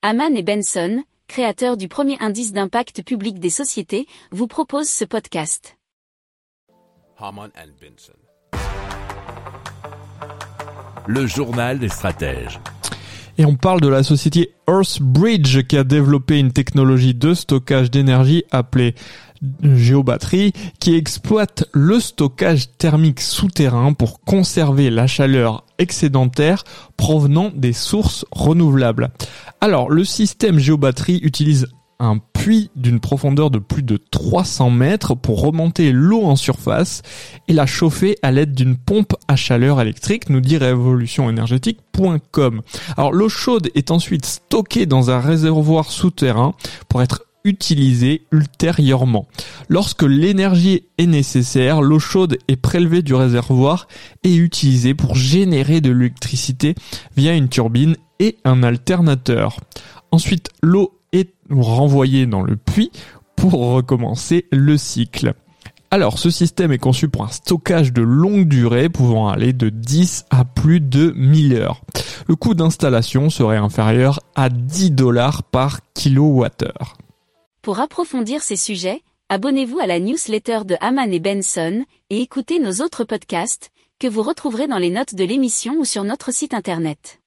Haman et Benson, créateurs du premier indice d'impact public des sociétés, vous proposent ce podcast. Haman and Benson. Le journal des stratèges. Et on parle de la société Earthbridge qui a développé une technologie de stockage d'énergie appelée géobatterie qui exploite le stockage thermique souterrain pour conserver la chaleur excédentaire provenant des sources renouvelables. Alors, le système géobatterie utilise un puits d'une profondeur de plus de 300 mètres pour remonter l'eau en surface et la chauffer à l'aide d'une pompe à chaleur électrique, nous dit révolutionénergétique.com. Alors l'eau chaude est ensuite stockée dans un réservoir souterrain pour être utilisée ultérieurement. Lorsque l'énergie est nécessaire, l'eau chaude est prélevée du réservoir et utilisée pour générer de l'électricité via une turbine et un alternateur. Ensuite, l'eau est renvoyée dans le puits pour recommencer le cycle. Alors, ce système est conçu pour un stockage de longue durée pouvant aller de 10 à plus de 1000 heures. Le coût d'installation serait inférieur à 10 dollars par kilowattheure. Pour approfondir ces sujets, abonnez-vous à la newsletter de Haman et Benson et écoutez nos autres podcasts que vous retrouverez dans les notes de l'émission ou sur notre site internet.